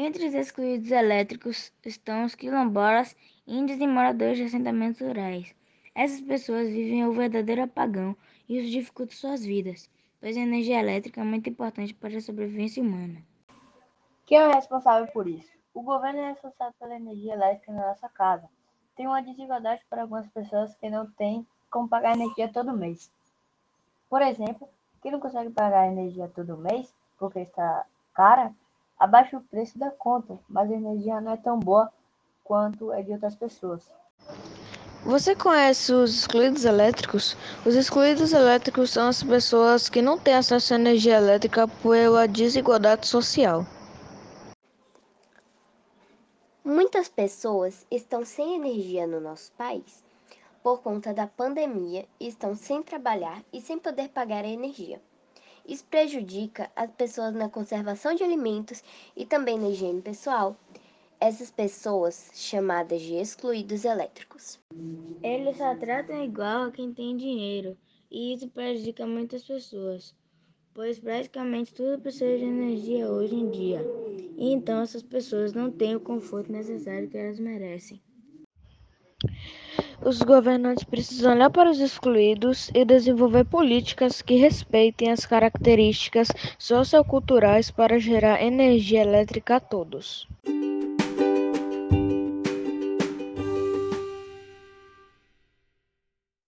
Entre os excluídos elétricos estão os quilombolas, índios e moradores de assentamentos rurais. Essas pessoas vivem o verdadeiro apagão e isso dificulta suas vidas, pois a energia elétrica é muito importante para a sobrevivência humana. Quem é o responsável por isso? O governo é responsável pela energia elétrica na nossa casa. Tem uma desigualdade para algumas pessoas que não têm como pagar energia todo mês. Por exemplo, quem não consegue pagar energia todo mês porque está cara, abaixa o preço da conta, mas a energia não é tão boa quanto é de outras pessoas. Você conhece os excluídos elétricos? Os excluídos elétricos são as pessoas que não têm acesso à energia elétrica pela desigualdade social. Muitas pessoas estão sem energia no nosso país por conta da pandemia e estão sem trabalhar e sem poder pagar a energia. Isso prejudica as pessoas na conservação de alimentos e também na higiene pessoal. Essas pessoas chamadas de excluídos elétricos. Eles só tratam igual a quem tem dinheiro, e isso prejudica muitas pessoas, pois praticamente tudo precisa de energia hoje em dia. E então essas pessoas não têm o conforto necessário que elas merecem. Os governantes precisam olhar para os excluídos e desenvolver políticas que respeitem as características socioculturais para gerar energia elétrica a todos.